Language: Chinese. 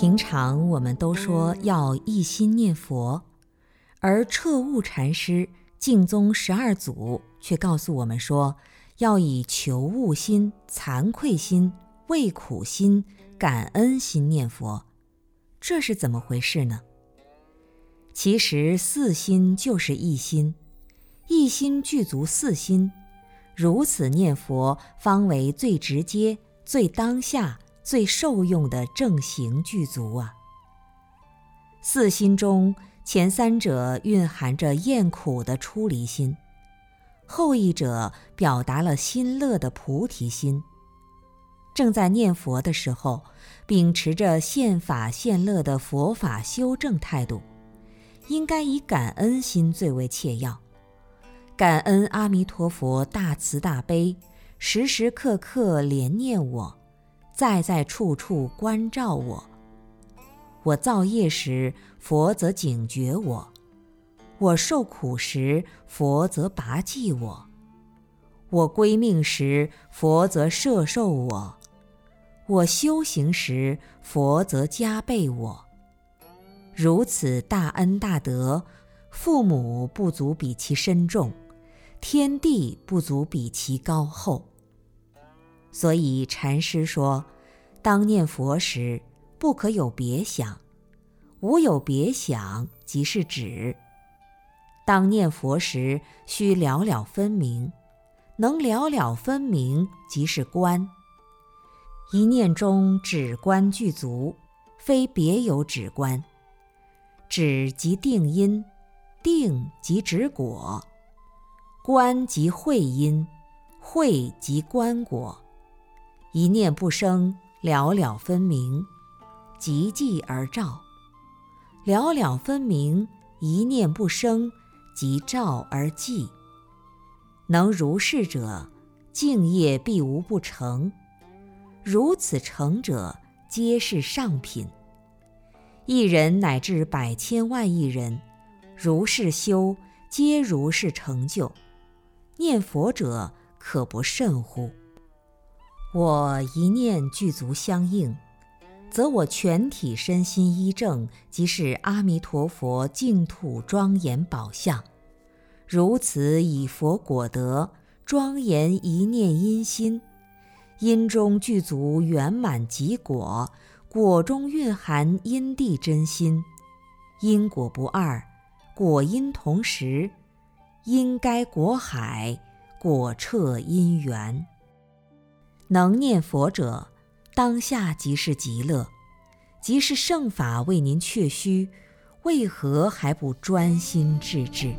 平常我们都说要一心念佛，而彻悟禅师净宗十二祖却告诉我们说，要以求悟心、惭愧心、畏苦心、感恩心念佛。这是怎么回事呢？其实四心就是一心，一心具足四心，如此念佛方为最直接、最当下。最受用的正行具足啊！四心中前三者蕴含着厌苦的出离心，后一者表达了心乐的菩提心。正在念佛的时候，秉持着现法现乐的佛法修正态度，应该以感恩心最为切要。感恩阿弥陀佛大慈大悲，时时刻刻怜念我。在在处处关照我，我造业时，佛则警觉我；我受苦时，佛则拔济我；我归命时，佛则摄受我；我修行时，佛则加倍我。如此大恩大德，父母不足比其深重，天地不足比其高厚。所以禅师说：“当念佛时，不可有别想；无有别想，即是止。当念佛时，须了了分明；能了了分明，即是观。一念中止观具足，非别有止观。止即定因，定即止果，观即会因，会即观果。”一念不生，了了分明，即寂而照；了了分明，一念不生，即照而寂。能如是者，敬业必无不成。如此成者，皆是上品。一人乃至百千万亿人，如是修，皆如是成就。念佛者，可不甚乎？我一念具足相应，则我全体身心一正，即是阿弥陀佛净土庄严宝相。如此以佛果德庄严一念因心，因中具足圆满极果，果中蕴含因地真心，因果不二，果因同时，因该果海，果彻因缘。能念佛者，当下即是极乐，即是圣法为您确虚，为何还不专心致志？